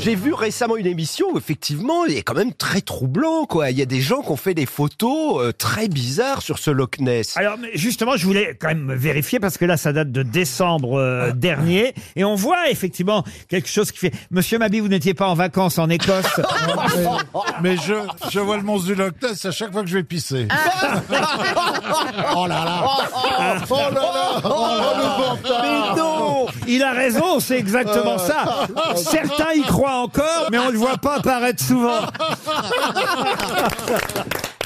J'ai vu récemment une émission où effectivement, il est quand même très troublant, quoi. Il y a des gens qui ont fait des photos euh, très bizarres sur ce Loch Ness. Alors mais justement, je voulais quand même vérifier parce que là, ça date de décembre euh, dernier et on voit effectivement quelque chose qui fait. Monsieur Mabi, vous n'étiez pas en vacances en Écosse. Mais je, je vois le monstre du Loch Ness à chaque fois que je vais pisser. oh là là Oh là là Oh le Mais non Il a raison, c'est exactement ça. Certains y croient encore, mais on ne le voit pas apparaître souvent.